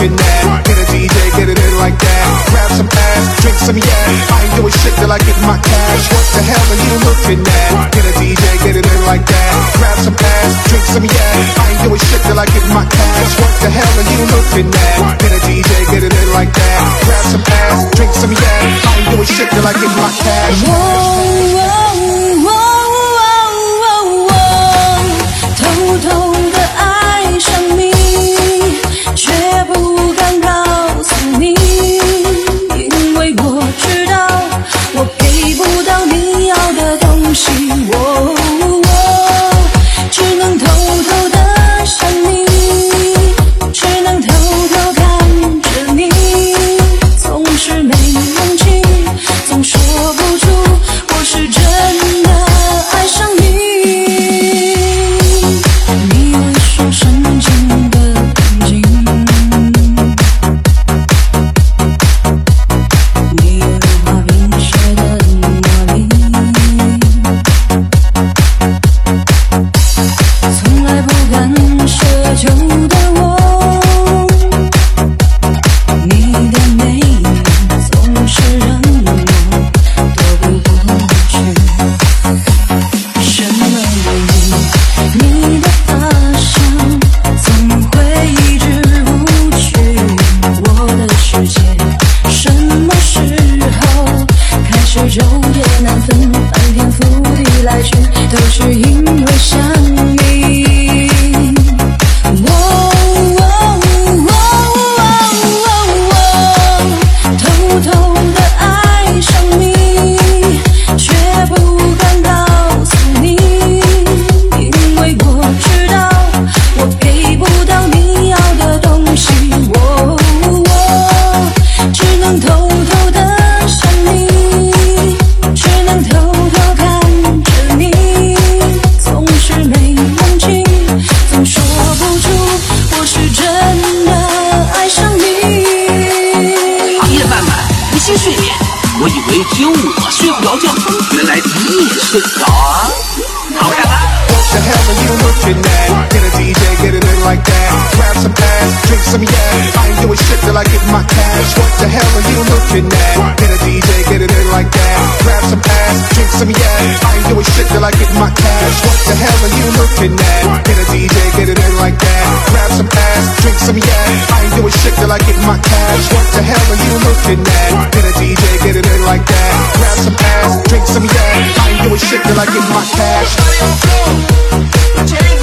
getting mad. Get a DJ, get it in like that. Grab some ass, drink some yak. I ain't doing shit till I get my cash. What the hell are you looking at? Get a DJ, get it in like that. Grab some ass, drink some yak. I ain't doing shit till I get my cash. What the hell are you looking at? Get a DJ, get it in like that. Grab some ass, drink some yak. I ain't doing shit till I get my cash. Whoa, whoa. me. The hell are you looking at? Get a DJ, get it in like that. Grab some ass, drink some yak. Shit till I get my cash. What the hell are you looking at? Get a DJ, get it in like that. Grab some ass, drink some yak. I ain't doing shit till I get my cash. What the hell are you looking at? Get a DJ, get it in like that. Grab some ass, drink some yak. I ain't doing shit till I get my cash. What the hell are you looking at? Get a DJ, get it in like that. Grab some ass, drink some yak. I ain't doing shit till I get my cash. Thank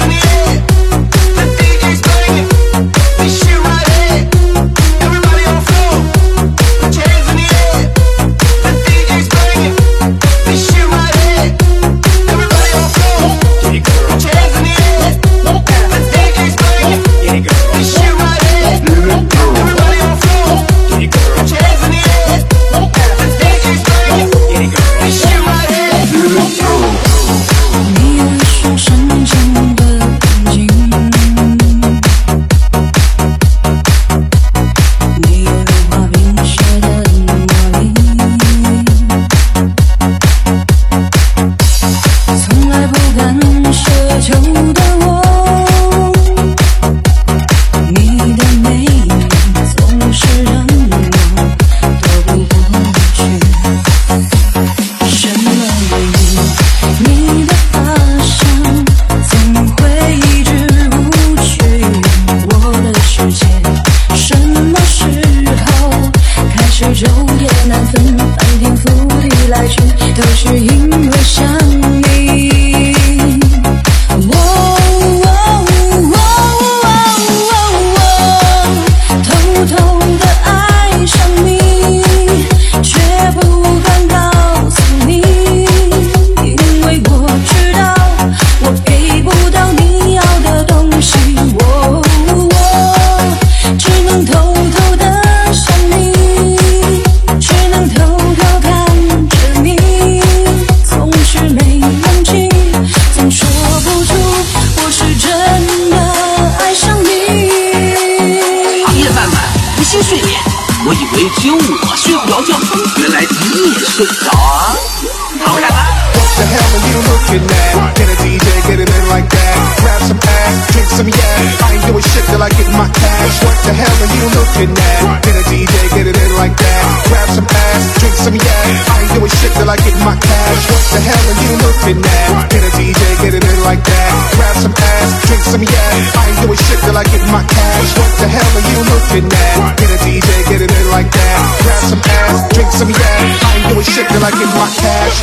are you looking at? Get a DJ, get it in like that. Grab some ass, drink some yak. I ain't doing shit till I get my cash. What the hell are you looking at? Get a DJ, get it in like that. Grab some ass, drink some yak. I ain't doing shit till I get my cash. What the hell are you looking at? Get a DJ, get it in like that. Grab some ass, drink some yak. I ain't doing shit till I get my cash.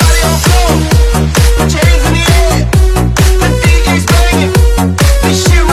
就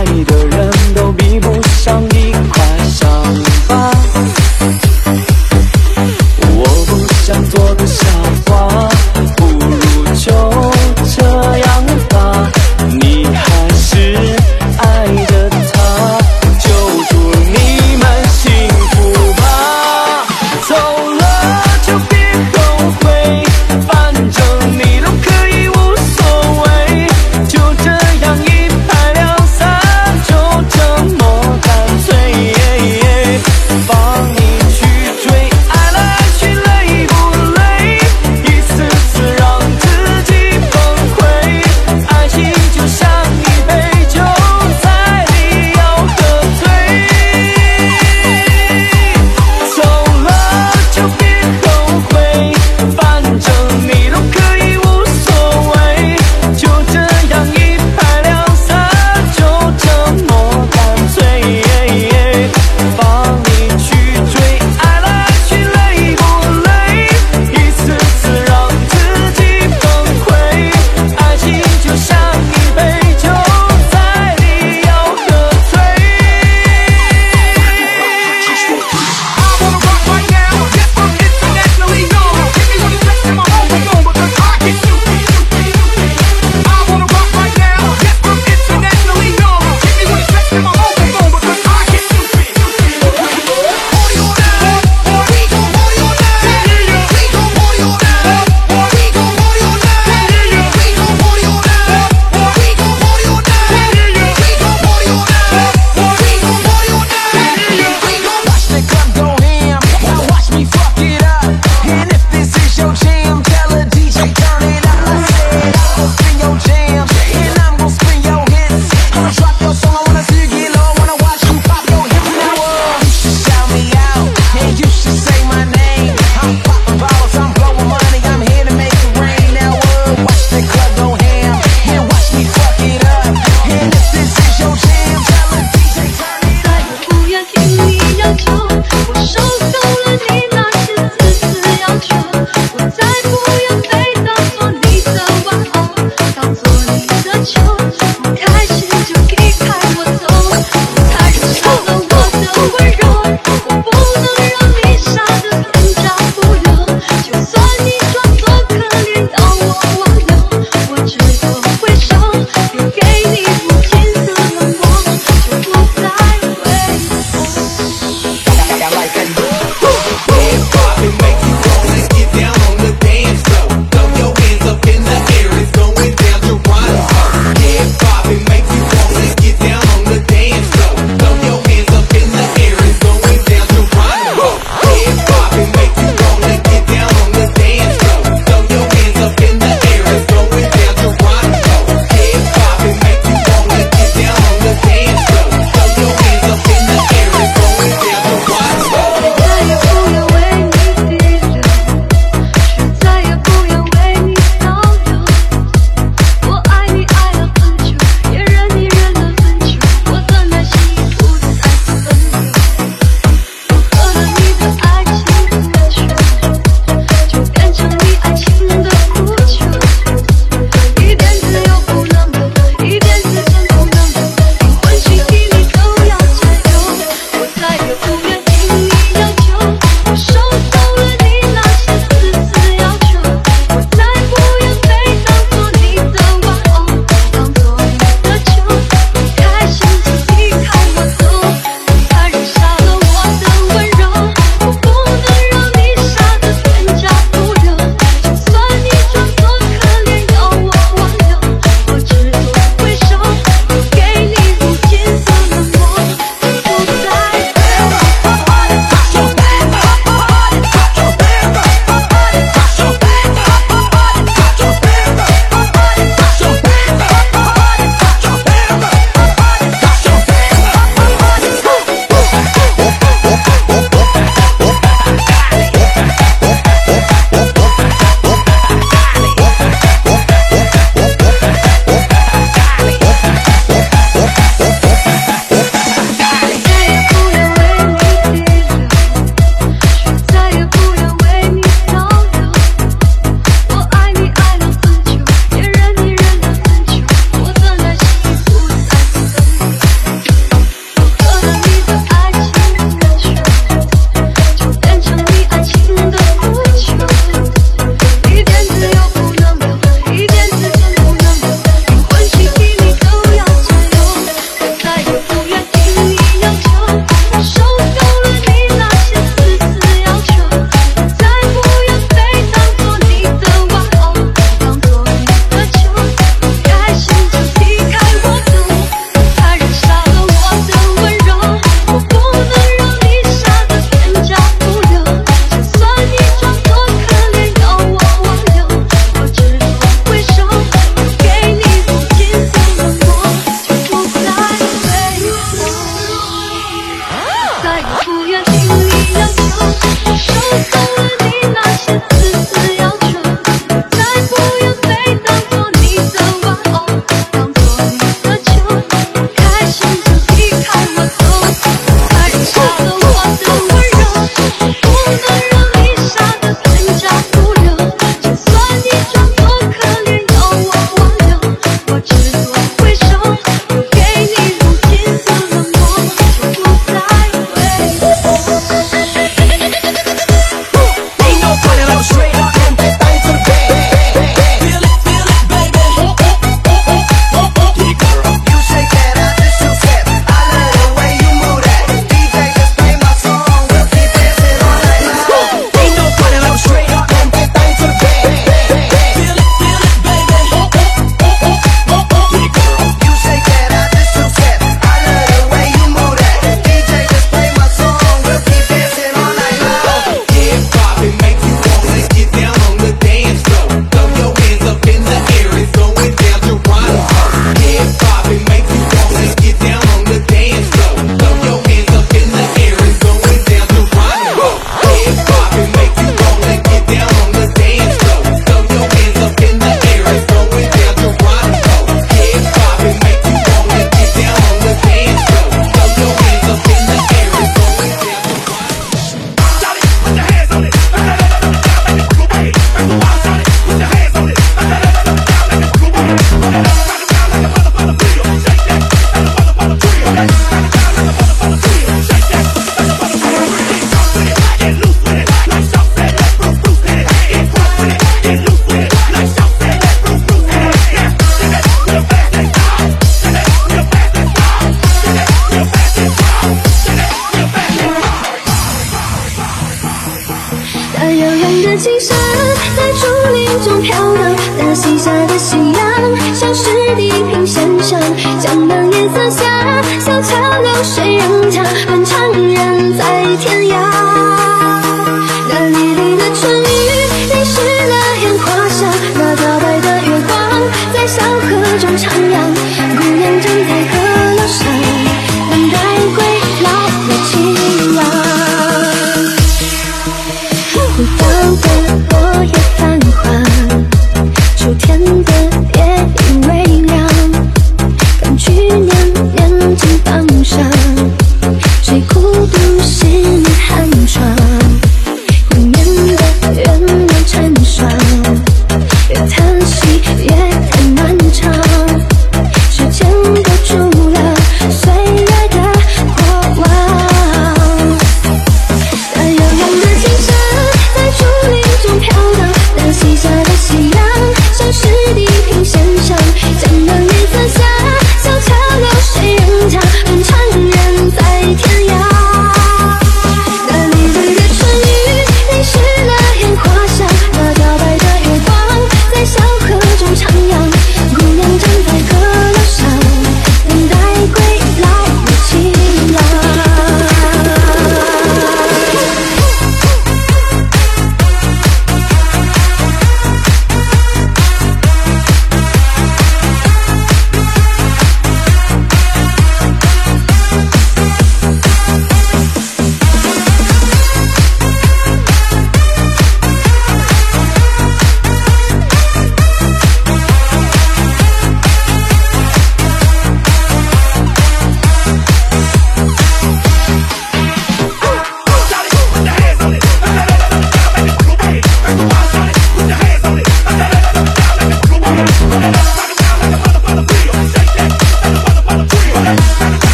爱你的人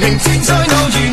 明知再偶遇